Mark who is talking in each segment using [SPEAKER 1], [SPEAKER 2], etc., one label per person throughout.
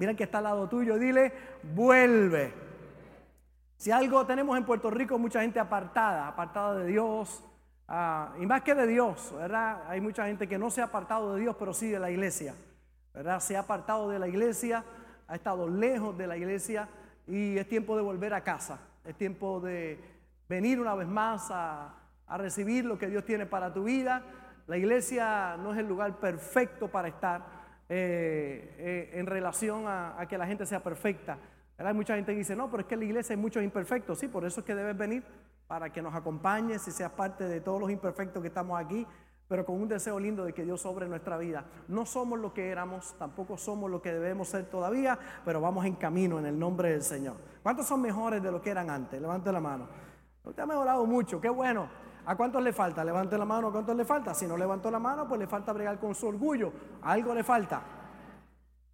[SPEAKER 1] Mira que está al lado tuyo, dile, vuelve. Si algo tenemos en Puerto Rico, mucha gente apartada, apartada de Dios, ah, y más que de Dios, ¿verdad? Hay mucha gente que no se ha apartado de Dios, pero sí de la iglesia, ¿verdad? Se ha apartado de la iglesia, ha estado lejos de la iglesia y es tiempo de volver a casa, es tiempo de venir una vez más a, recibir lo que Dios tiene para tu vida. La iglesia no es el lugar perfecto para estar, eh, eh, en relación a, que la gente sea perfecta. Hay mucha gente que dice, no, pero es que en la iglesia hay muchos imperfectos. Sí, por eso es que debes venir para que nos acompañes y seas parte de todos los imperfectos que estamos aquí, pero con un deseo lindo de que Dios sobre nuestra vida. No somos lo que éramos, tampoco somos lo que debemos ser todavía, pero vamos en camino en el nombre del Señor. ¿Cuántos son mejores de lo que eran antes? Levante la mano. Usted ha mejorado mucho, qué bueno. ¿A cuántos le falta? Levante la mano, ¿a cuántos le falta? Si no levantó la mano, pues le falta bregar con su orgullo. algo le falta.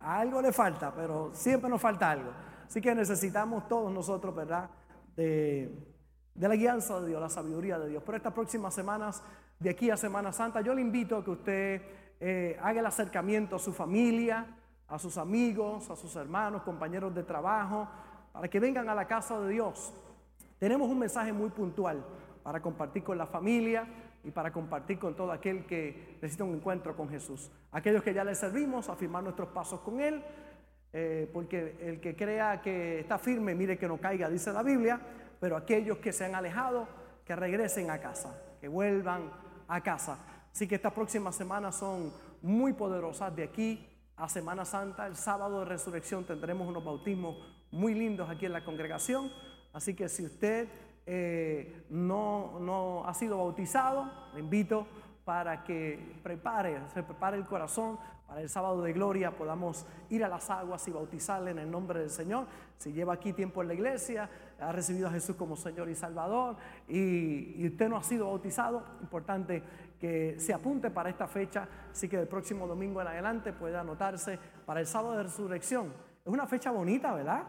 [SPEAKER 1] algo le falta, pero siempre nos falta algo. Así que necesitamos todos nosotros, ¿verdad? De, la guianza de Dios, la sabiduría de Dios. Pero estas próximas semanas, de aquí a Semana Santa, yo le invito a que usted eh, haga el acercamiento a su familia, a sus amigos, a sus hermanos, compañeros de trabajo, para que vengan a la casa de Dios. Tenemos un mensaje muy puntual para compartir con la familia y para compartir con todo aquel que necesita un encuentro con Jesús. Aquellos que ya le servimos, afirmar nuestros pasos con Él, eh, porque el que crea que está firme, mire que no caiga, dice la Biblia, pero aquellos que se han alejado, que regresen a casa, que vuelvan a casa. Así que estas próximas semanas son muy poderosas. De aquí a Semana Santa, el sábado de resurrección, tendremos unos bautismos muy lindos aquí en la congregación. Así que si usted eh, no, no ha sido bautizado, le invito para que prepare, se prepare el corazón para el sábado de gloria, podamos ir a las aguas y bautizarle en el nombre del Señor. Si lleva aquí tiempo en la iglesia, ha recibido a Jesús como Señor y Salvador y, y usted no ha sido bautizado, importante que se apunte para esta fecha, así que el próximo domingo en adelante puede anotarse para el sábado de resurrección. Es una fecha bonita, ¿verdad?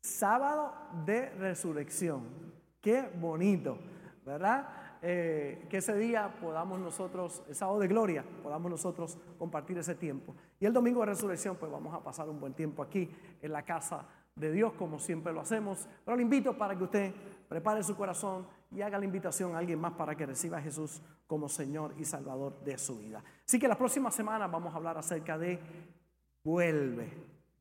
[SPEAKER 1] Sábado de resurrección. Qué bonito, ¿verdad? Eh, que ese día podamos nosotros, el sábado de gloria, podamos nosotros compartir ese tiempo. Y el domingo de resurrección, pues vamos a pasar un buen tiempo aquí en la casa de Dios, como siempre lo hacemos. Pero le invito para que usted prepare su corazón y haga la invitación a alguien más para que reciba a Jesús como Señor y Salvador de su vida. Así que la próxima semana vamos a hablar acerca de vuelve.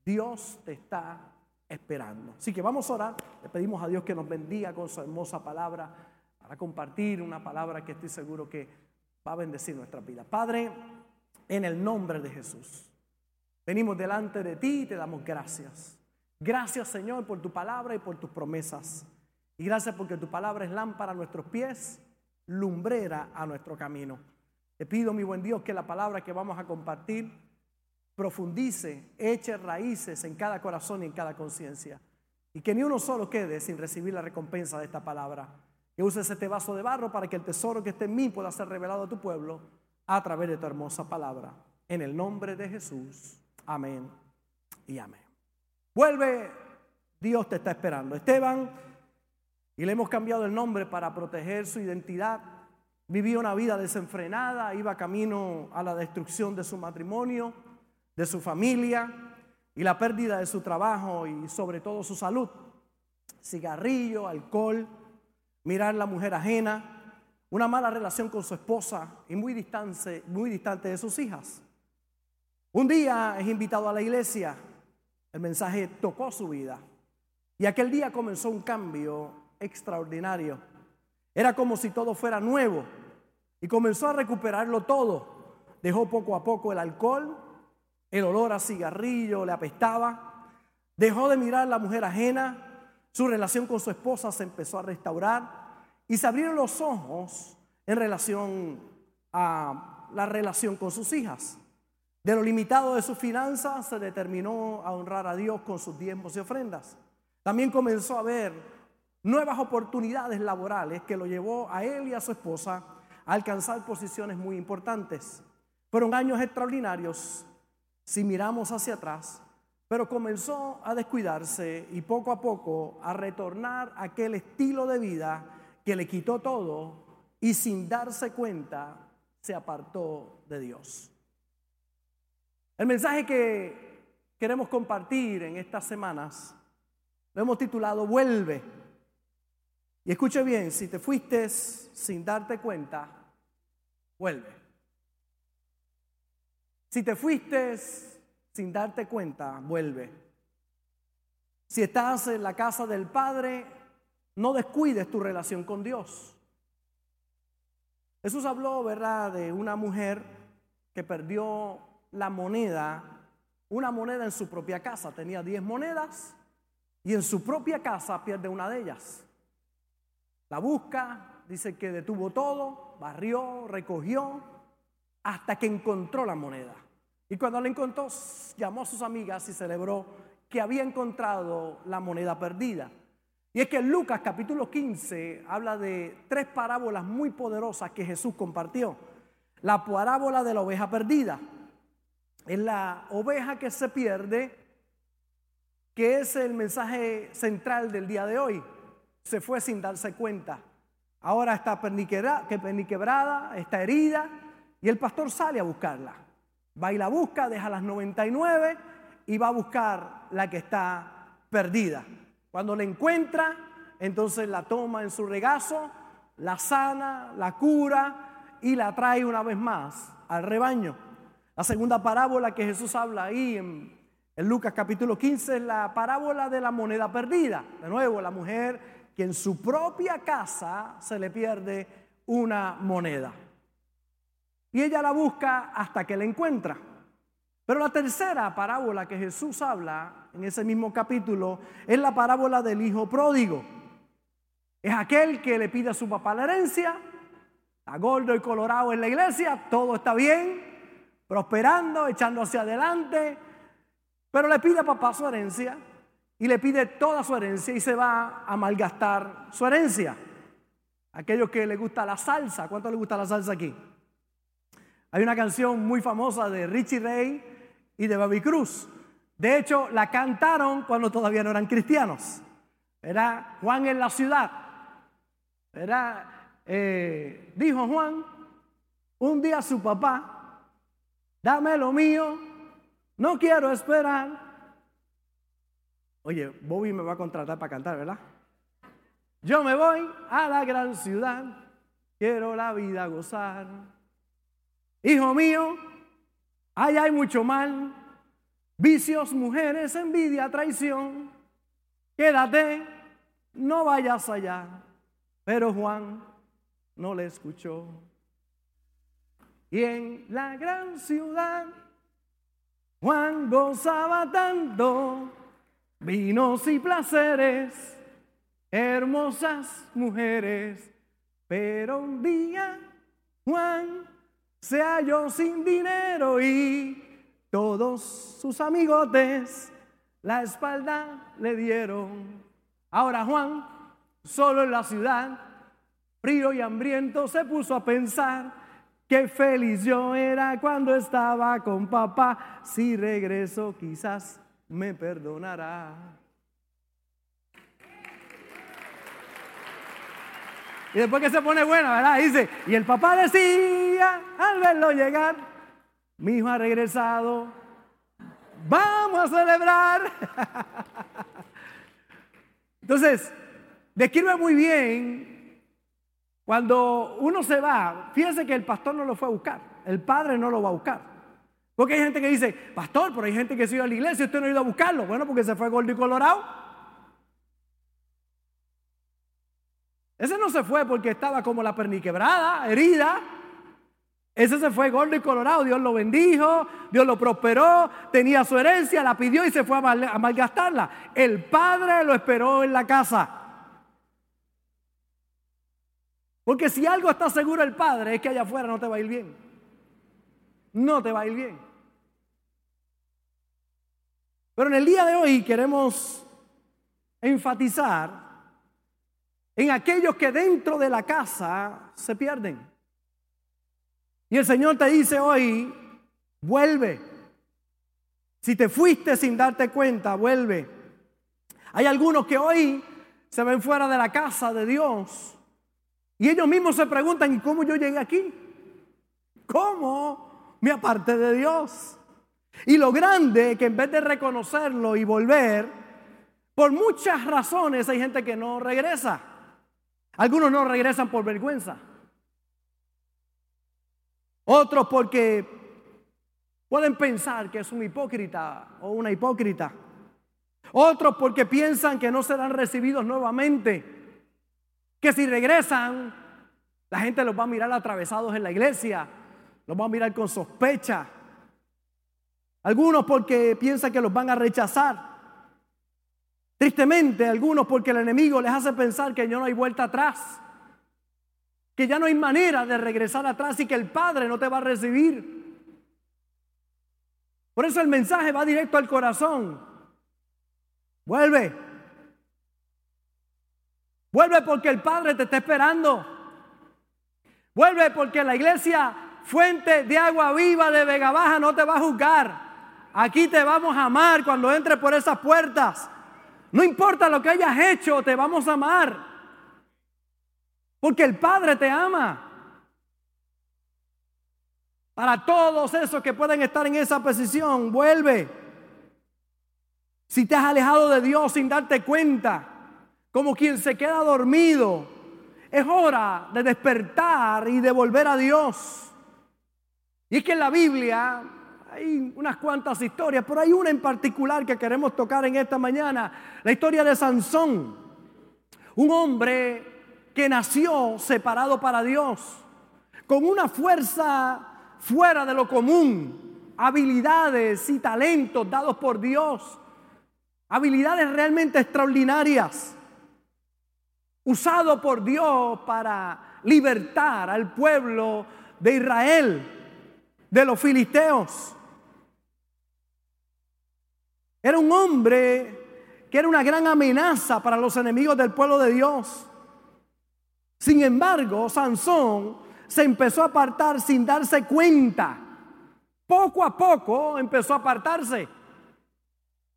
[SPEAKER 1] Dios te está esperando. Así que vamos a orar, le pedimos a Dios que nos bendiga con su hermosa palabra para compartir una palabra que estoy seguro que va a bendecir nuestra vida. Padre, en el nombre de Jesús, venimos delante de ti y te damos gracias. Gracias Señor por tu palabra y por tus promesas. Y gracias porque tu palabra es lámpara a nuestros pies, lumbrera a nuestro camino. Te pido, mi buen Dios, que la palabra que vamos a compartir profundice, eche raíces en cada corazón y en cada conciencia. Y que ni uno solo quede sin recibir la recompensa de esta palabra. Que uses este vaso de barro para que el tesoro que esté en mí pueda ser revelado a tu pueblo a través de tu hermosa palabra. En el nombre de Jesús. Amén y amén. Vuelve, Dios te está esperando. Esteban, y le hemos cambiado el nombre para proteger su identidad. Vivía una vida desenfrenada, iba camino a la destrucción de su matrimonio de su familia y la pérdida de su trabajo y sobre todo su salud. Cigarrillo, alcohol, mirar la mujer ajena, una mala relación con su esposa y muy distante, muy distante de sus hijas. Un día es invitado a la iglesia, el mensaje tocó su vida y aquel día comenzó un cambio extraordinario. Era como si todo fuera nuevo y comenzó a recuperarlo todo. Dejó poco a poco el alcohol, el olor a cigarrillo le apestaba. Dejó de mirar a la mujer ajena. Su relación con su esposa se empezó a restaurar. Y se abrieron los ojos en relación a la relación con sus hijas. De lo limitado de sus finanzas se determinó a honrar a Dios con sus diezmos y ofrendas. También comenzó a ver nuevas oportunidades laborales que lo llevó a él y a su esposa a alcanzar posiciones muy importantes. Fueron años extraordinarios si miramos hacia atrás, pero comenzó a descuidarse y poco a poco a retornar a aquel estilo de vida que le quitó todo y sin darse cuenta se apartó de Dios. El mensaje que queremos compartir en estas semanas lo hemos titulado Vuelve. Y escuche bien, si te fuiste sin darte cuenta, vuelve. Si te fuiste sin darte cuenta, vuelve. Si estás en la casa del Padre, no descuides tu relación con Dios. Jesús habló, ¿verdad?, de una mujer que perdió la moneda, una moneda en su propia casa. Tenía 10 monedas y en su propia casa pierde una de ellas. La busca, dice que detuvo todo, barrió, recogió, hasta que encontró la moneda. Y cuando la encontró, llamó a sus amigas y celebró que había encontrado la moneda perdida. Y es que Lucas capítulo 15 habla de tres parábolas muy poderosas que Jesús compartió. La parábola de la oveja perdida. Es la oveja que se pierde, que es el mensaje central del día de hoy. Se fue sin darse cuenta. Ahora está perniquebrada, está herida, y el pastor sale a buscarla. Va y la busca, deja las 99 y va a buscar la que está perdida. Cuando la encuentra, entonces la toma en su regazo, la sana, la cura y la trae una vez más al rebaño. La segunda parábola que Jesús habla ahí en, Lucas capítulo 15 es la parábola de la moneda perdida. De nuevo, la mujer que en su propia casa se le pierde una moneda. Y ella la busca hasta que la encuentra. Pero la tercera parábola que Jesús habla en ese mismo capítulo es la parábola del hijo pródigo. Es aquel que le pide a su papá la herencia, a gordo y colorado en la iglesia, todo está bien, prosperando, echando hacia adelante, pero le pide a papá su herencia y le pide toda su herencia y se va a malgastar su herencia. Aquellos que le gusta la salsa, ¿cuánto le gusta la salsa aquí? Hay una canción muy famosa de Richie Ray y de Baby Cruz. De hecho, la cantaron cuando todavía no eran cristianos. Era Juan en la ciudad. Era, eh, dijo Juan, un día su papá, dame lo mío, no quiero esperar. Oye, Bobby me va a contratar para cantar, ¿verdad? Yo me voy a la gran ciudad, quiero la vida gozar. Hijo mío, Ahí hay mucho mal, vicios, mujeres, envidia, traición. Quédate, no vayas allá. Pero Juan no le escuchó. Y en la gran ciudad, Juan gozaba tanto, vinos y placeres, hermosas mujeres. Pero un día Juan se halló sin dinero y todos sus amigotes la espalda le dieron. Ahora Juan, solo en la ciudad, frío y hambriento, se puso a pensar qué feliz yo era cuando estaba con papá. Si regreso quizás me perdonará. Y después que se pone buena, ¿verdad? Dice, y el papá decía al verlo llegar, mi hijo ha regresado, vamos a celebrar. Entonces, describe muy bien cuando uno se va, fíjense que el pastor no lo fue a buscar, el padre no lo va a buscar. Porque hay gente que dice, pastor, pero hay gente que se ido a la iglesia y usted no ha ido a buscarlo. Bueno, porque se fue gordo y colorado. Ese no se fue porque estaba como la perniquebrada, herida. Ese se fue gordo y colorado. Dios lo bendijo, Dios lo prosperó, tenía su herencia, la pidió y se fue a malgastarla. El padre lo esperó en la casa. Porque si algo está seguro el padre es que allá afuera no te va a ir bien. No te va a ir bien. Pero en el día de hoy queremos enfatizar en aquellos que dentro de la casa se pierden. Y el Señor te dice hoy, vuelve. Si te fuiste sin darte cuenta, vuelve. Hay algunos que hoy se ven fuera de la casa de Dios y ellos mismos se preguntan, ¿y cómo yo llegué aquí? ¿Cómo me aparté de Dios? Y lo grande que en vez de reconocerlo y volver, por muchas razones hay gente que no regresa. Algunos no regresan por vergüenza. Otros porque pueden pensar que es un hipócrita o una hipócrita. Otros porque piensan que no serán recibidos nuevamente. Que si regresan, la gente los va a mirar atravesados en la iglesia. Los va a mirar con sospecha. Algunos porque piensan que los van a rechazar. Tristemente, algunos porque el enemigo les hace pensar que ya no hay vuelta atrás. Que ya no hay manera de regresar atrás y que el Padre no te va a recibir. Por eso el mensaje va directo al corazón. Vuelve. Vuelve porque el Padre te está esperando. Vuelve porque la iglesia, fuente de agua viva de Vega Baja, no te va a juzgar. Aquí te vamos a amar cuando entres por esas puertas. No importa lo que hayas hecho, te vamos a amar. Porque el Padre te ama. Para todos esos que pueden estar en esa posición, vuelve. Si te has alejado de Dios sin darte cuenta, como quien se queda dormido, es hora de despertar y de volver a Dios. Y es que en la Biblia hay unas cuantas historias, pero hay una en particular que queremos tocar en esta mañana, la historia de Sansón, un hombre que nació separado para Dios, con una fuerza fuera de lo común, habilidades y talentos dados por Dios, habilidades realmente extraordinarias, usado por Dios para libertar al pueblo de Israel de los filisteos. Era un hombre que era una gran amenaza para los enemigos del pueblo de Dios. Sin embargo, Sansón se empezó a apartar sin darse cuenta. Poco a poco empezó a apartarse,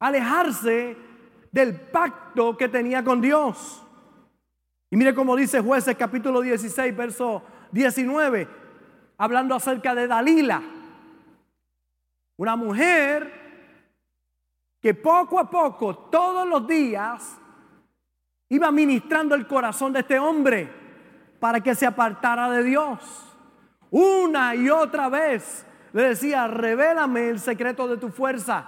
[SPEAKER 1] alejarse del pacto que tenía con Dios. Y mire cómo dice jueces capítulo 16, verso 19, hablando acerca de Dalila, una mujer que poco a poco, todos los días, iba ministrando el corazón de este hombre para que se apartara de Dios. Una y otra vez le decía, revélame el secreto de tu fuerza.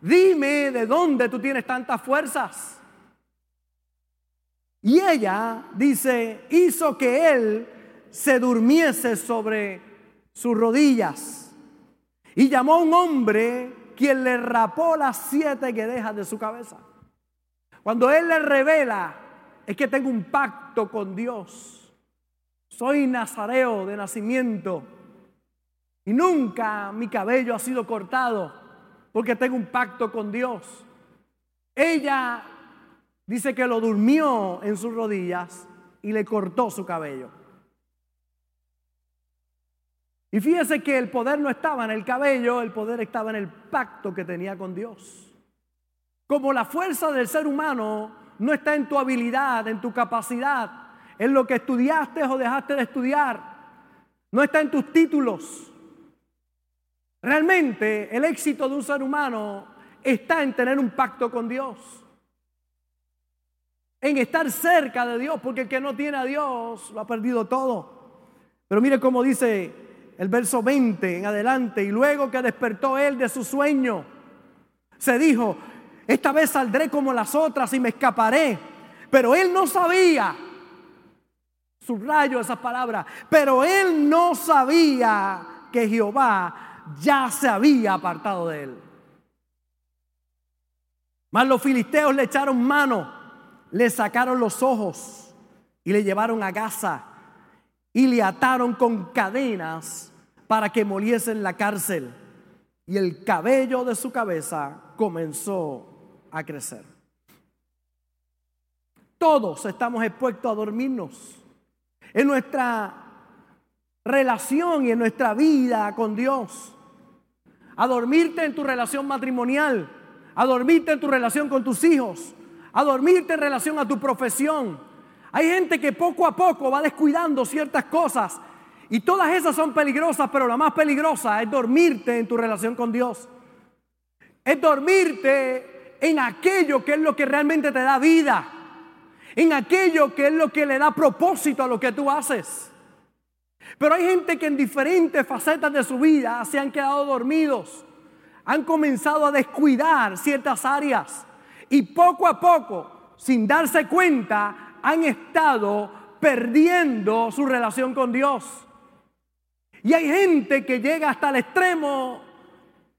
[SPEAKER 1] Dime de dónde tú tienes tantas fuerzas. Y ella dice, hizo que él se durmiese sobre sus rodillas. Y llamó a un hombre quien le rapó las siete guedejas de su cabeza. Cuando Él le revela, es que tengo un pacto con Dios. Soy nazareo de nacimiento y nunca mi cabello ha sido cortado porque tengo un pacto con Dios. Ella dice que lo durmió en sus rodillas y le cortó su cabello. Y fíjese que el poder no estaba en el cabello, el poder estaba en el pacto que tenía con Dios. Como la fuerza del ser humano no está en tu habilidad, en tu capacidad, en lo que estudiaste o dejaste de estudiar, no está en tus títulos. Realmente el éxito de un ser humano está en tener un pacto con Dios, en estar cerca de Dios, porque el que no tiene a Dios lo ha perdido todo. Pero mire cómo dice el verso 20 en adelante, y luego que despertó él de su sueño, se dijo, esta vez saldré como las otras y me escaparé. Pero él no sabía, subrayo esa palabra, pero él no sabía que Jehová ya se había apartado de él. Mas los filisteos le echaron mano, le sacaron los ojos y le llevaron a Gaza y le ataron con cadenas para que moliese en la cárcel. Y el cabello de su cabeza comenzó a crecer. Todos estamos expuestos a dormirnos. En nuestra relación y en nuestra vida con Dios. A dormirte en tu relación matrimonial. A dormirte en tu relación con tus hijos. A dormirte en relación a tu profesión hay gente que poco a poco va descuidando ciertas cosas y todas esas son peligrosas, pero la más peligrosa es dormirte en tu relación con Dios. Es dormirte en aquello que es lo que realmente te da vida. En aquello que es lo que le da propósito a lo que tú haces. Pero hay gente que en diferentes facetas de su vida se han quedado dormidos. Han comenzado a descuidar ciertas áreas. Y poco a poco, sin darse cuenta, han estado perdiendo su relación con Dios. Y hay gente que llega hasta el extremo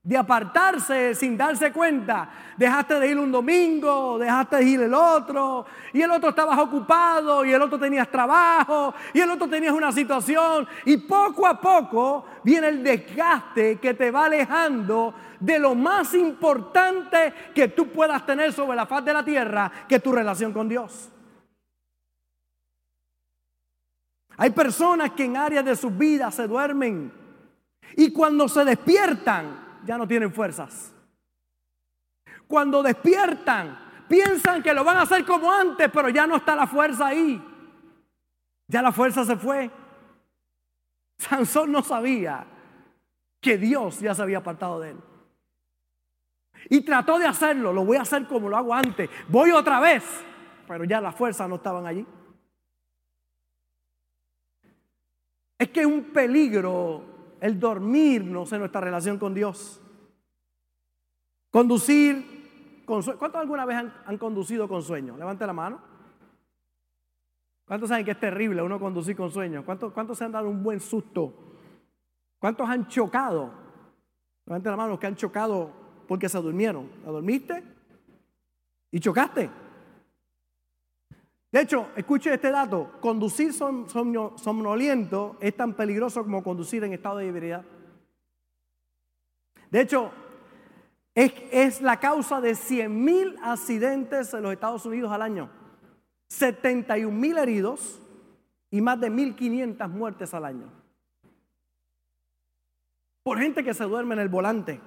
[SPEAKER 1] de apartarse sin darse cuenta. Dejaste de ir un domingo, dejaste de ir el otro, y el otro estabas ocupado, y el otro tenías trabajo, y el otro tenías una situación, y poco a poco viene el desgaste que te va alejando de lo más importante que tú puedas tener sobre la faz de la tierra, que es tu relación con Dios. Hay personas que en áreas de su vida se duermen y cuando se despiertan ya no tienen fuerzas. Cuando despiertan piensan que lo van a hacer como antes, pero ya no está la fuerza ahí. Ya la fuerza se fue. Sansón no sabía que Dios ya se había apartado de él. Y trató de hacerlo, lo voy a hacer como lo hago antes. Voy otra vez, pero ya las fuerzas no estaban allí. Es que es un peligro el dormirnos en nuestra relación con Dios. Conducir con sueño. ¿Cuántos alguna vez han, conducido con sueño? Levante la mano. ¿Cuántos saben que es terrible uno conducir con sueño? ¿Cuántos, ¿Cuántos se han dado un buen susto? ¿Cuántos han chocado? Levante la mano los que han chocado porque se durmieron. ¿La dormiste? ¿Y chocaste? De hecho, escuche este dato, conducir somnoliento es tan peligroso como conducir en estado de ebriedad. De hecho, es, la causa de 100 mil accidentes en los Estados Unidos al año, 71 mil heridos y más de 1.500 muertes al año. Por gente que se duerme en el volante.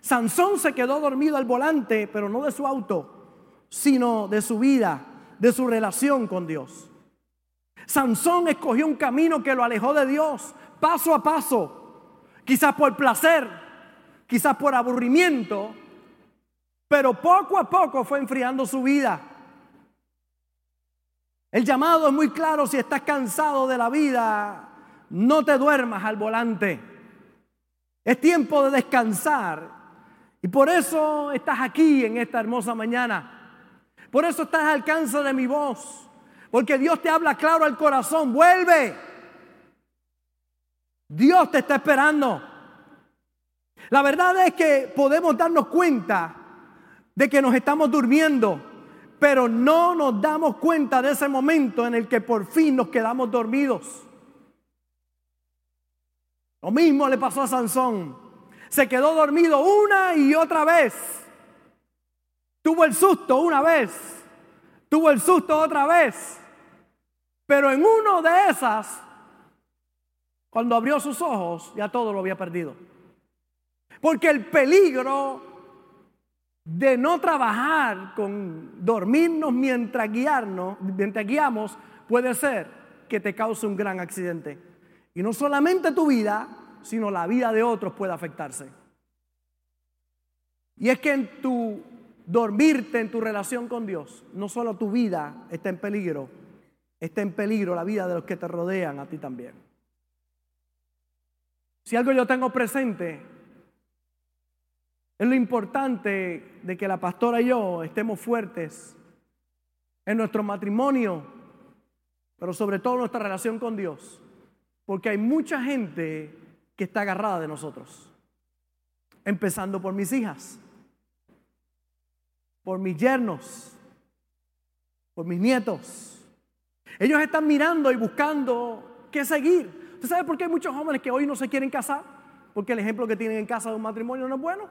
[SPEAKER 1] Sansón se quedó dormido al volante, pero no de su auto, sino de su vida de su relación con Dios. Sansón escogió un camino que lo alejó de Dios, paso a paso, quizás por placer, quizás por aburrimiento, pero poco a poco fue enfriando su vida. El llamado es muy claro, si estás cansado de la vida, no te duermas al volante. Es tiempo de descansar. Y por eso estás aquí en esta hermosa mañana. Por eso estás al alcance de mi voz. Porque Dios te habla claro al corazón. Vuelve. Dios te está esperando. La verdad es que podemos darnos cuenta de que nos estamos durmiendo, pero no nos damos cuenta de ese momento en el que por fin nos quedamos dormidos. Lo mismo le pasó a Sansón. Se quedó dormido una y otra vez. Tuvo el susto una vez, tuvo el susto otra vez, pero en uno de esas, cuando abrió sus ojos, ya todo lo había perdido. Porque el peligro de no trabajar con dormirnos mientras guiarnos, mientras guiamos, puede ser que te cause un gran accidente. Y no solamente tu vida, sino la vida de otros puede afectarse. Y es que en tu dormirte en tu relación con Dios, no solo tu vida está en peligro, está en peligro la vida de los que te rodean a ti también. Si algo yo tengo presente, es lo importante de que la pastora y yo estemos fuertes en nuestro matrimonio, pero sobre todo en nuestra relación con Dios, porque hay mucha gente que está agarrada de nosotros, empezando por mis hijas por mis yernos, por mis nietos. Ellos están mirando y buscando qué seguir. ¿Usted sabe por qué hay muchos jóvenes que hoy no se quieren casar? Porque el ejemplo que tienen en casa de un matrimonio no es bueno.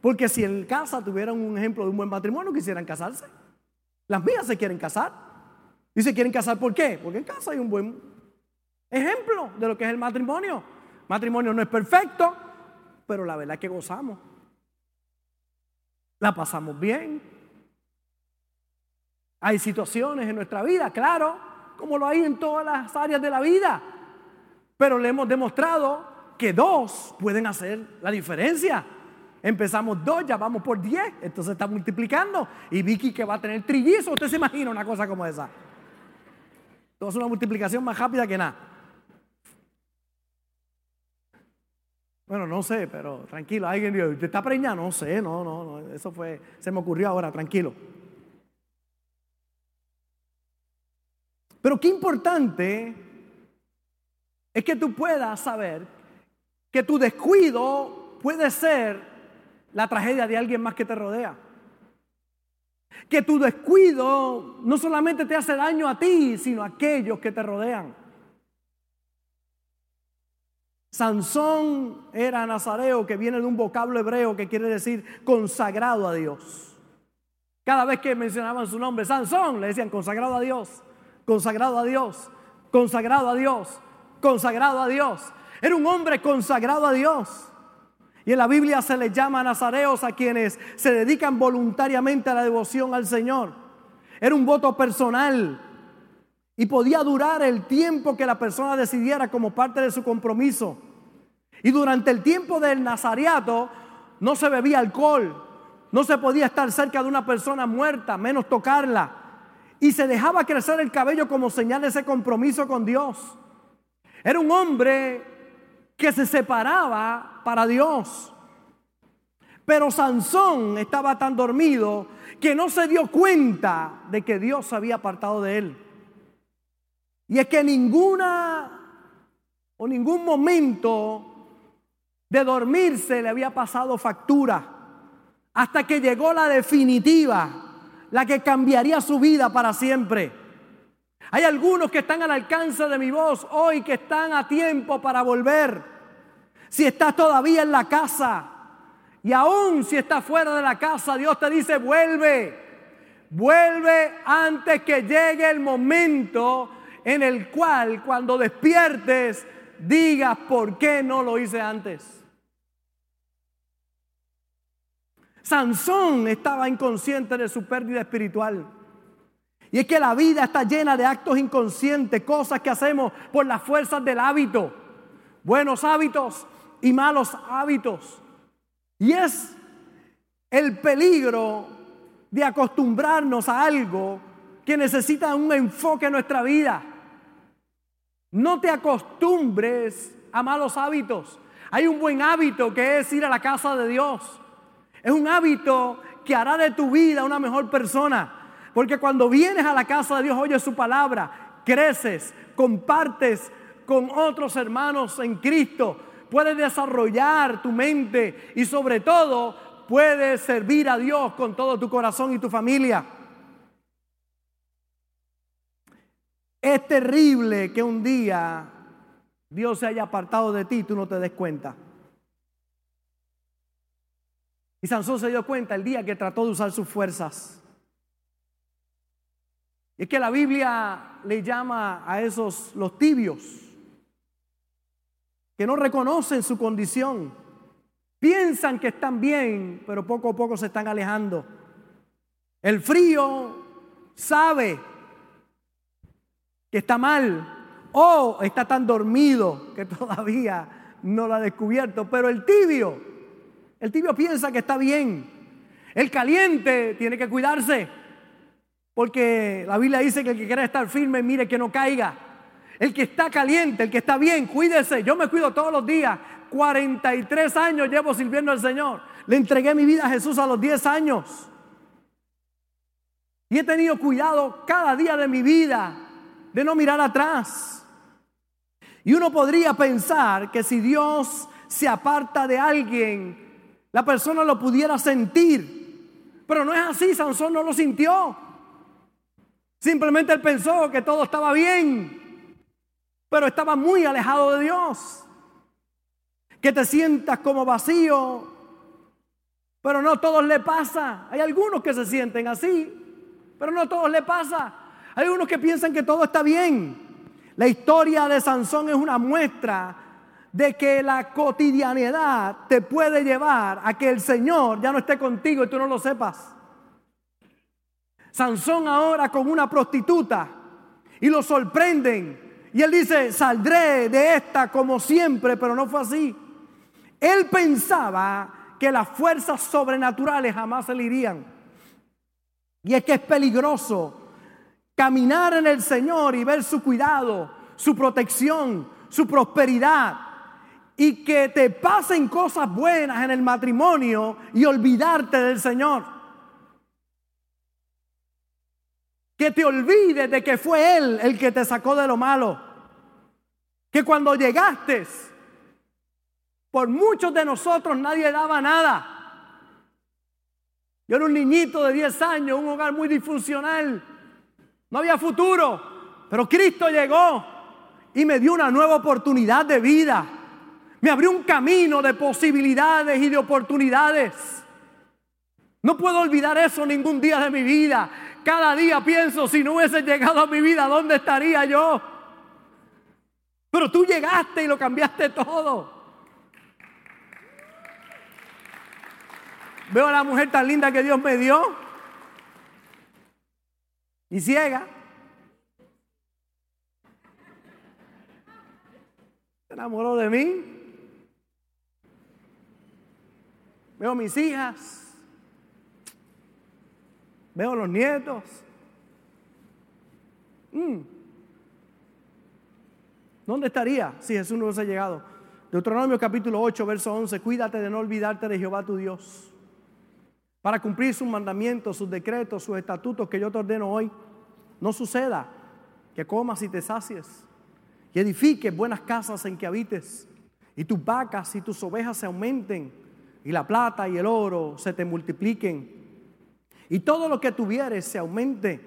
[SPEAKER 1] Porque si en casa tuvieran un ejemplo de un buen matrimonio, quisieran casarse. Las mías se quieren casar. Y se quieren casar ¿por qué? Porque en casa hay un buen ejemplo de lo que es el matrimonio. Matrimonio no es perfecto, pero la verdad es que gozamos la pasamos bien. Hay situaciones en nuestra vida, claro, como lo hay en todas las áreas de la vida, pero le hemos demostrado que dos pueden hacer la diferencia. Empezamos dos, ya vamos por diez, entonces está multiplicando. Y Vicky que va a tener trillizos, usted se imagina una cosa como esa. Esto es una multiplicación más rápida que nada. Bueno, no sé, pero tranquilo, alguien dijo, ¿te está preñado? No sé, no, no, no, eso fue, se me ocurrió ahora, tranquilo. Pero qué importante es que tú puedas saber que tu descuido puede ser la tragedia de alguien más que te rodea. Que tu descuido no solamente te hace daño a ti, sino a aquellos que te rodean. Sansón era nazareo, que viene de un vocablo hebreo que quiere decir consagrado a Dios. Cada vez que mencionaban su nombre, Sansón, le decían consagrado a Dios, consagrado a Dios, consagrado a Dios, consagrado a Dios. Era un hombre consagrado a Dios. Y en la Biblia se les llama nazareos a quienes se dedican voluntariamente a la devoción al Señor. Era un voto personal y podía durar el tiempo que la persona decidiera como parte de su compromiso. Y durante el tiempo del nazareato no se bebía alcohol, no se podía estar cerca de una persona muerta, menos tocarla. Y se dejaba crecer el cabello como señal de ese compromiso con Dios. Era un hombre que se separaba para Dios. Pero Sansón estaba tan dormido que no se dio cuenta de que Dios se había apartado de él. Y es que ninguna o ningún momento de dormirse le había pasado factura hasta que llegó la definitiva, la que cambiaría su vida para siempre. Hay algunos que están al alcance de mi voz hoy que están a tiempo para volver. Si estás todavía en la casa y aún si estás fuera de la casa, Dios te dice, vuelve. Vuelve antes que llegue el momento en el cual cuando despiertes digas, ¿por qué no lo hice antes? Sansón estaba inconsciente de su pérdida espiritual. Y es que la vida está llena de actos inconscientes, cosas que hacemos por las fuerzas del hábito, buenos hábitos y malos hábitos. Y es el peligro de acostumbrarnos a algo que necesita un enfoque en nuestra vida. No te acostumbres a malos hábitos. Hay un buen hábito que es ir a la casa de Dios. Es un hábito que hará de tu vida una mejor persona. Porque cuando vienes a la casa de Dios, oyes su palabra, creces, compartes con otros hermanos en Cristo, puedes desarrollar tu mente y sobre todo puedes servir a Dios con todo tu corazón y tu familia. Es terrible que un día Dios se haya apartado de ti y tú no te des cuenta. Y Sansón se dio cuenta el día que trató de usar sus fuerzas. Es que la Biblia le llama a esos los tibios, que no reconocen su condición. Piensan que están bien, pero poco a poco se están alejando. El frío sabe que está mal o está tan dormido que todavía no lo ha descubierto. Pero el tibio, el tibio piensa que está bien. El caliente tiene que cuidarse. Porque la Biblia dice que el que quiera estar firme, mire que no caiga. El que está caliente, el que está bien, cuídese. Yo me cuido todos los días. 43 años llevo sirviendo al Señor. Le entregué mi vida a Jesús a los 10 años. Y he tenido cuidado cada día de mi vida de no mirar atrás. Y uno podría pensar que si Dios se aparta de alguien, la persona lo pudiera sentir. Pero no es así, Sansón no lo sintió. Simplemente él pensó que todo estaba bien, pero estaba muy alejado de Dios. Que te sientas como vacío, pero no a todos le pasa. Hay algunos que se sienten así, pero no a todos le pasa. Hay unos que piensan que todo está bien. La historia de Sansón es una muestra de que la cotidianidad te puede llevar a que el Señor ya no esté contigo y tú no lo sepas. Sansón ahora con una prostituta y lo sorprenden. Y él dice, saldré de esta como siempre, pero no fue así. Él pensaba que las fuerzas sobrenaturales jamás se le irían. Y es que es peligroso caminar en el Señor y ver su cuidado, su protección, su prosperidad. Y que te pasen cosas buenas en el matrimonio y olvidarte del Señor. Que te olvides de que fue Él el que te sacó de lo malo. Que cuando llegaste, por muchos de nosotros nadie daba nada. Yo era un niñito de 10 años, un hogar muy disfuncional. No había futuro, pero Cristo llegó y me dio una nueva oportunidad de vida. Me abrió un camino de posibilidades y de oportunidades. No puedo olvidar eso ningún día de mi vida. Cada día pienso, si no hubiese llegado a mi vida, ¿dónde estaría yo? Pero tú llegaste y lo cambiaste todo. Veo a la mujer tan linda que Dios me dio. Y ciega. Se enamoró de mí. Veo mis hijas. Veo los nietos. Mm. ¿Dónde estaría si Jesús no hubiese llegado? Deuteronomio capítulo 8, verso 11. Cuídate de no olvidarte de Jehová tu Dios para cumplir sus mandamientos, sus decretos, sus estatutos que yo te ordeno hoy, no suceda que comas y te sacies y edifiques buenas casas en que habites y tus vacas y tus ovejas se aumenten y la plata y el oro se te multipliquen y todo lo que tuvieres se aumente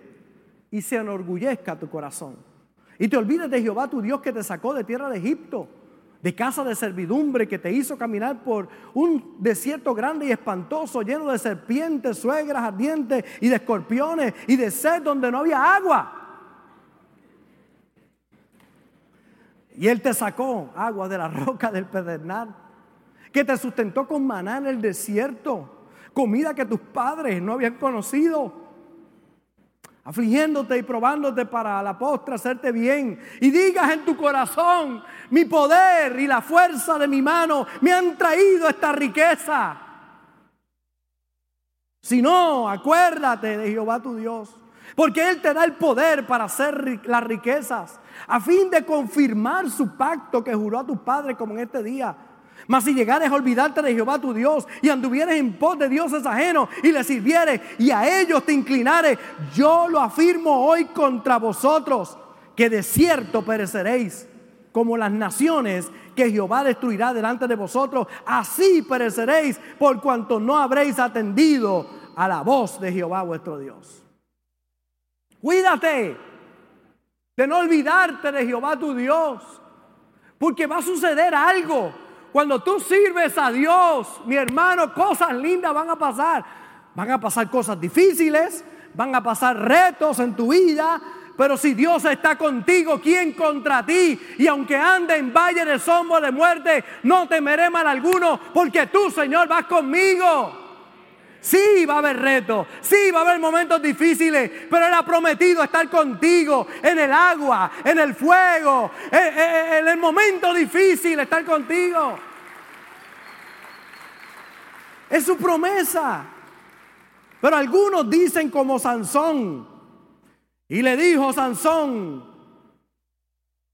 [SPEAKER 1] y se enorgullezca tu corazón. Y te olvides de Jehová tu Dios que te sacó de tierra de Egipto de casa de servidumbre que te hizo caminar por un desierto grande y espantoso, lleno de serpientes, suegras ardientes y de escorpiones y de sed donde no había agua. Y Él te sacó agua de la roca del pedernal, que te sustentó con maná en el desierto, comida que tus padres no habían conocido afligiéndote y probándote para la postre hacerte bien. Y digas en tu corazón, mi poder y la fuerza de mi mano me han traído esta riqueza. Si no, acuérdate de Jehová tu Dios, porque Él te da el poder para hacer las riquezas, a fin de confirmar su pacto que juró a tus padres como en este día mas si llegares a olvidarte de Jehová tu Dios y anduvieres en pos de dioses ajenos y le sirvieres y a ellos te inclinares, yo lo afirmo hoy contra vosotros, que de cierto pereceréis como las naciones que Jehová destruirá delante de vosotros, así pereceréis por cuanto no habréis atendido a la voz de Jehová vuestro Dios. Cuídate de no olvidarte de Jehová tu Dios, porque va a suceder algo cuando tú sirves a Dios, mi hermano, cosas lindas van a pasar. Van a pasar cosas difíciles, van a pasar retos en tu vida, pero si Dios está contigo, ¿quién contra ti? Y aunque ande en valle de sombra de muerte, no temeré mal alguno, porque tú, Señor, vas conmigo. Sí, va a haber retos, sí, va a haber momentos difíciles, pero Él ha prometido estar contigo en el agua, en el fuego, en, el momento difícil, estar contigo. Es su promesa. Pero algunos dicen como Sansón. Y le dijo Sansón,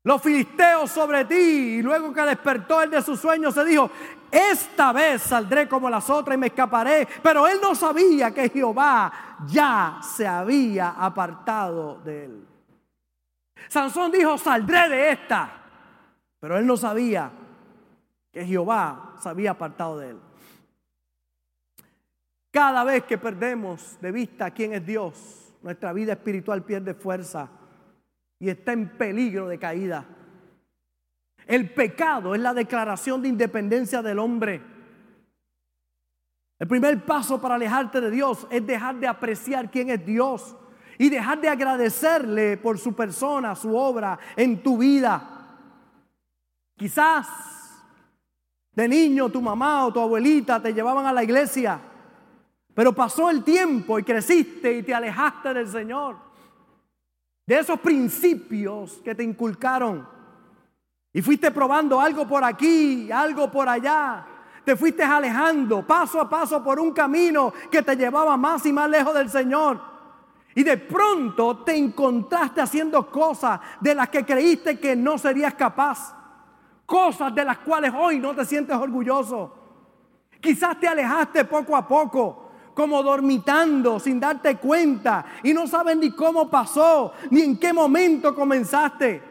[SPEAKER 1] los filisteos sobre ti. Y luego que despertó él de su sueño, se dijo, esta vez saldré como las otras y me escaparé. Pero él no sabía que Jehová ya se había apartado de él. Sansón dijo, saldré de esta. Pero él no sabía que Jehová se había apartado de él. Cada vez que perdemos de vista quién es Dios, nuestra vida espiritual pierde fuerza y está en peligro de caída. El pecado es la declaración de independencia del hombre. El primer paso para alejarte de Dios es dejar de apreciar quién es Dios y dejar de agradecerle por su persona, su obra en tu vida. Quizás de niño tu mamá o tu abuelita te llevaban a la iglesia, pero pasó el tiempo y creciste y te alejaste del Señor. De esos principios que te inculcaron. Y fuiste probando algo por aquí, algo por allá. Te fuiste alejando paso a paso por un camino que te llevaba más y más lejos del Señor. Y de pronto te encontraste haciendo cosas de las que creíste que no serías capaz. Cosas de las cuales hoy no te sientes orgulloso. Quizás te alejaste poco a poco, como dormitando sin darte cuenta y no sabes ni cómo pasó, ni en qué momento comenzaste.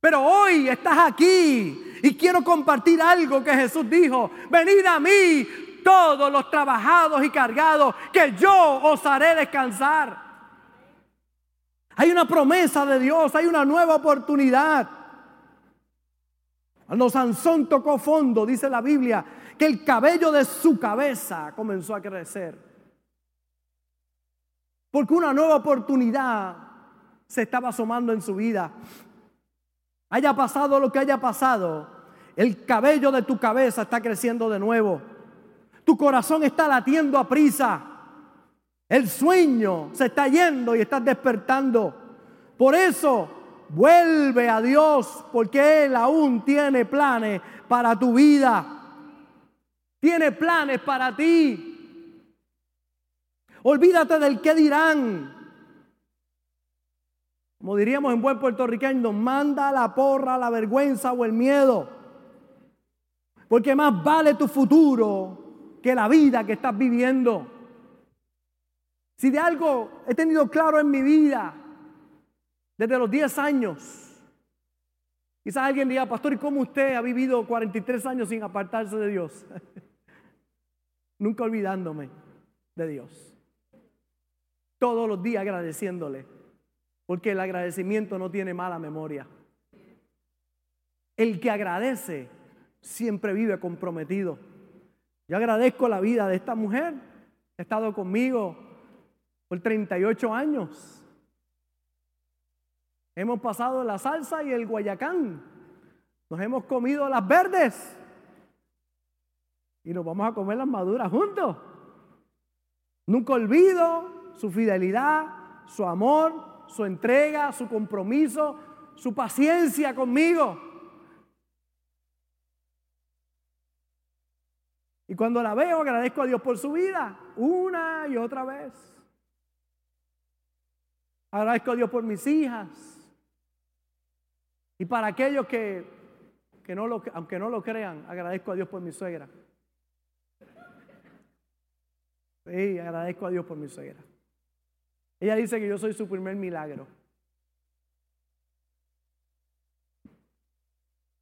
[SPEAKER 1] Pero hoy estás aquí y quiero compartir algo que Jesús dijo. Venid a mí todos los trabajados y cargados, que yo os haré descansar. Hay una promesa de Dios, hay una nueva oportunidad. Cuando Sansón tocó fondo, dice la Biblia, que el cabello de su cabeza comenzó a crecer. Porque una nueva oportunidad se estaba asomando en su vida. Haya pasado lo que haya pasado, el cabello de tu cabeza está creciendo de nuevo. Tu corazón está latiendo a prisa. El sueño se está yendo y estás despertando. Por eso, vuelve a Dios, porque Él aún tiene planes para tu vida. Tiene planes para ti. Olvídate del qué dirán. Como diríamos en buen puertorriqueño, manda la porra, la vergüenza o el miedo. Porque más vale tu futuro que la vida que estás viviendo. Si de algo he tenido claro en mi vida desde los 10 años, quizás alguien diga, pastor, ¿y cómo usted ha vivido 43 años sin apartarse de Dios? Nunca olvidándome de Dios. Todos los días agradeciéndole, porque el agradecimiento no tiene mala memoria. El que agradece siempre vive comprometido. Yo agradezco la vida de esta mujer. Ha estado conmigo por 38 años. Hemos pasado la salsa y el guayacán. Nos hemos comido las verdes. Y nos vamos a comer las maduras juntos. Nunca olvido su fidelidad, su amor, su entrega, su compromiso, su paciencia conmigo. Y cuando la veo, agradezco a Dios por su vida, una y otra vez. Agradezco a Dios por mis hijas. Y para aquellos que, que no lo, aunque no lo crean, agradezco a Dios por mi suegra. Sí, agradezco a Dios por mi suegra. Ella dice que yo soy su primer milagro.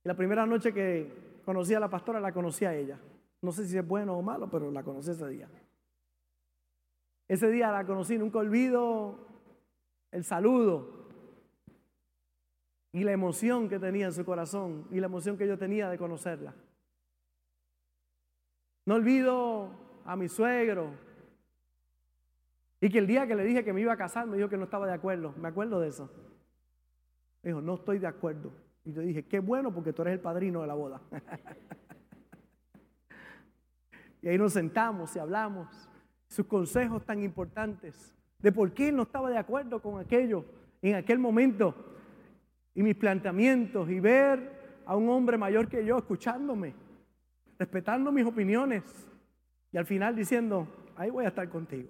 [SPEAKER 1] Y la primera noche que conocí a la pastora, la conocí a ella. No sé si es bueno o malo, pero la conocí ese día. Ese día la conocí, nunca olvido el saludo y la emoción que tenía en su corazón y la emoción que yo tenía de conocerla. No olvido a mi suegro y que el día que le dije que me iba a casar me dijo que no estaba de acuerdo. Me acuerdo de eso. Me dijo, no estoy de acuerdo. Y yo dije, qué bueno porque tú eres el padrino de la boda. Y ahí nos sentamos y hablamos. Sus consejos tan importantes de por qué no estaba de acuerdo con aquello en aquel momento. Y mis planteamientos y ver a un hombre mayor que yo escuchándome, respetando mis opiniones y al final diciendo, ahí voy a estar contigo.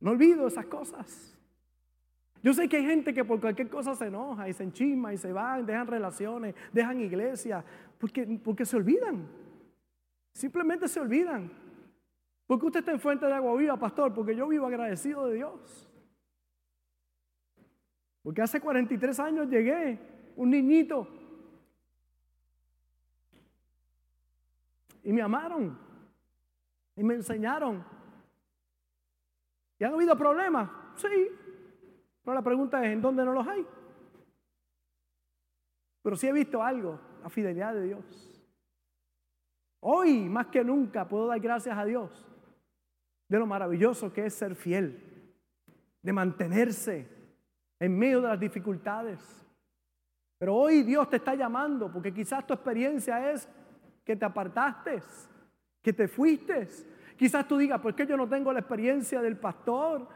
[SPEAKER 1] No olvido esas cosas. Yo sé que hay gente que por cualquier cosa se enoja y se enchisma y se van, dejan relaciones, dejan iglesia, porque, porque se olvidan. Simplemente se olvidan. Porque usted está en fuente de agua viva, pastor? Porque yo vivo agradecido de Dios. Porque hace 43 años llegué, un niñito. Y me amaron. Y me enseñaron. ¿Y han habido problemas? Sí, pero la pregunta es, ¿en dónde no los hay? Pero sí he visto algo, la fidelidad de Dios. Hoy, más que nunca, puedo dar gracias a Dios de lo maravilloso que es ser fiel, de mantenerse en medio de las dificultades. Pero hoy Dios te está llamando porque quizás tu experiencia es que te apartaste, que te fuiste. Quizás tú digas, ¿por qué yo no tengo la experiencia del pastor?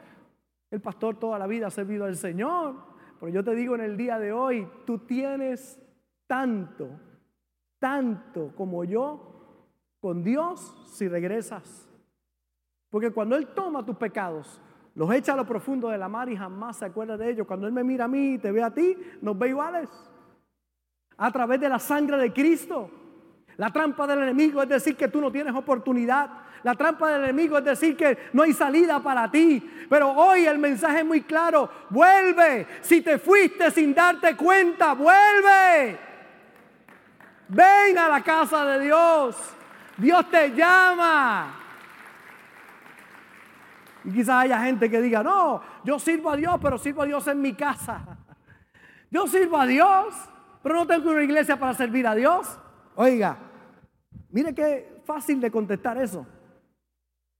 [SPEAKER 1] El pastor toda la vida ha servido al Señor. Pero yo te digo en el día de hoy, tú tienes tanto, tanto como yo con Dios si regresas. Porque cuando Él toma tus pecados, los echa a lo profundo de la mar y jamás se acuerda de ellos. Cuando Él me mira a mí y te ve a ti, nos ve iguales. A través de la sangre de Cristo. La trampa del enemigo es decir que tú no tienes oportunidad. La trampa del enemigo es decir que no hay salida para ti. Pero hoy el mensaje es muy claro. Vuelve. Si te fuiste sin darte cuenta, vuelve. Ven a la casa de Dios. Dios te llama. Y quizás haya gente que diga, no, yo sirvo a Dios, pero sirvo a Dios en mi casa. Yo sirvo a Dios, pero no tengo una iglesia para servir a Dios. Oiga, mire qué fácil de contestar eso.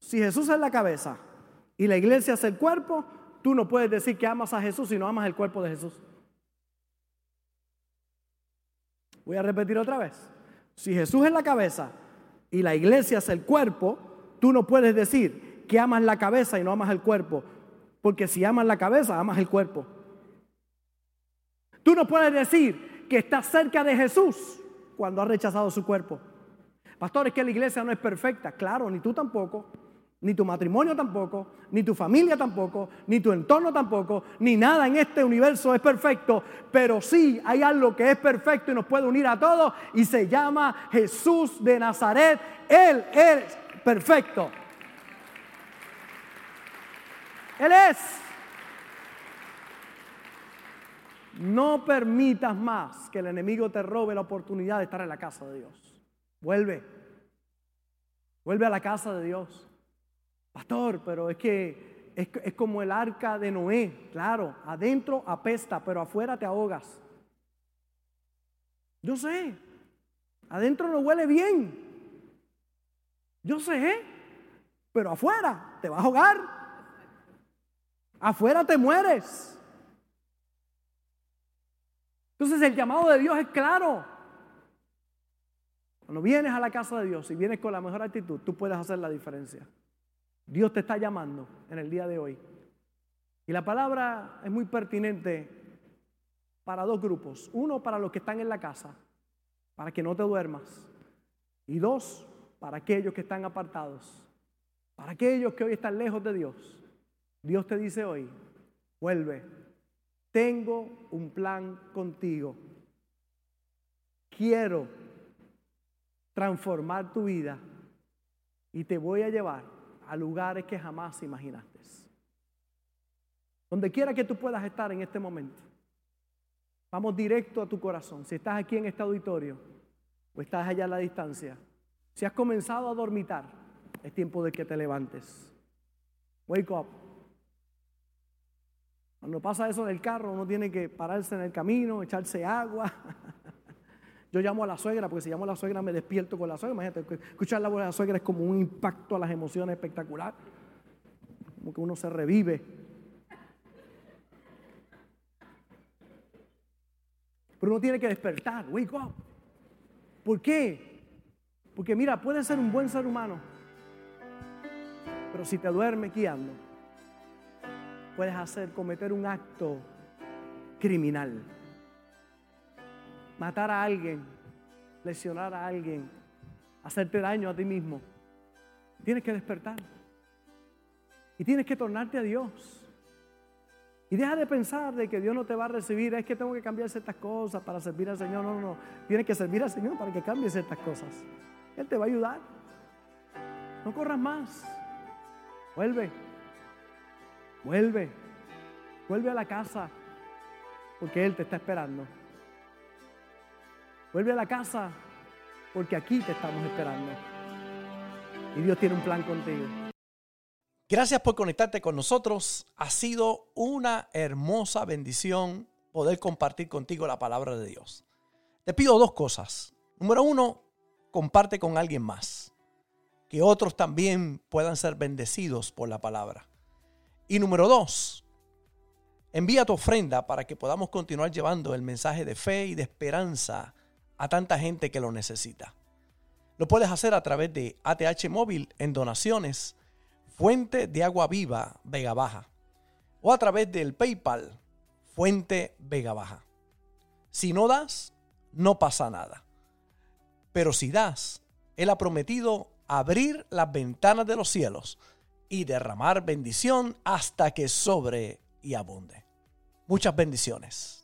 [SPEAKER 1] Si Jesús es la cabeza y la iglesia es el cuerpo, tú no puedes decir que amas a Jesús si no amas el cuerpo de Jesús. Voy a repetir otra vez. Si Jesús es la cabeza y la iglesia es el cuerpo, tú no puedes decir que amas la cabeza y no amas el cuerpo. Porque si amas la cabeza, amas el cuerpo. Tú no puedes decir que estás cerca de Jesús cuando has rechazado su cuerpo. Pastor, es que la iglesia no es perfecta. Claro, ni tú tampoco, ni tu matrimonio tampoco, ni tu familia tampoco, ni tu entorno tampoco, ni nada en este universo es perfecto. Pero sí hay algo que es perfecto y nos puede unir a todos y se llama Jesús de Nazaret. Él es perfecto. Él es. No permitas más que el enemigo te robe la oportunidad de estar en la casa de Dios. Vuelve. Vuelve a la casa de Dios. Pastor, pero es que es, como el arca de Noé. Claro, adentro apesta, pero afuera te ahogas. Yo sé. Adentro no huele bien. Yo sé. Pero afuera te vas a ahogar. Afuera te mueres. Entonces el llamado de Dios es claro. Cuando vienes a la casa de Dios y vienes con la mejor actitud, tú puedes hacer la diferencia. Dios te está llamando en el día de hoy. Y la palabra es muy pertinente para dos grupos. Uno, para los que están en la casa, para que no te duermas. Y dos, para aquellos que están apartados, para aquellos que hoy están lejos de Dios. Dios te dice hoy, vuelve, tengo un plan contigo. Quiero transformar tu vida y te voy a llevar a lugares que jamás imaginaste. Donde quiera que tú puedas estar en este momento, vamos directo a tu corazón. Si estás aquí en este auditorio o estás allá a la distancia, si has comenzado a dormitar, es tiempo de que te levantes. Wake up. Cuando pasa eso en el carro, uno tiene que pararse en el camino, echarse agua. Yo llamo a la suegra, porque si llamo a la suegra me despierto con la suegra. Imagínate, escuchar la voz de la suegra es como un impacto a las emociones espectacular. Como que uno se revive. Pero uno tiene que despertar, wake up. ¿Por qué? Porque mira, puedes ser un buen ser humano, pero si te duermes guiando, puedes hacer, cometer un acto criminal. Matar a alguien, lesionar a alguien, hacerte daño a ti mismo. Tienes que despertar. Y tienes que tornarte a Dios. Y deja de pensar de que Dios no te va a recibir. Es que tengo que cambiar ciertas cosas para servir al Señor. No, no, no. Tienes que servir al Señor para que cambie ciertas cosas. Él te va a ayudar. No corras más. Vuelve. Vuelve, vuelve a la casa, porque Él te está esperando. Vuelve a la casa, porque aquí te estamos esperando. Y Dios tiene un plan contigo.
[SPEAKER 2] Gracias por conectarte con nosotros. Ha sido una hermosa bendición poder compartir contigo la palabra de Dios. Te pido dos cosas. Número uno, comparte con alguien más. Que otros también puedan ser bendecidos por la palabra. Y número dos, envía tu ofrenda para que podamos continuar llevando el mensaje de fe y de esperanza a tanta gente que lo necesita. Lo puedes hacer a través de ATH Móvil en donaciones, Fuente de Agua Viva Vega Baja, o a través del PayPal, Fuente Vega Baja. Si no das, no pasa nada. Pero si das, Él ha prometido abrir las ventanas de los cielos y derramar bendición hasta que sobre y abunde. Muchas bendiciones.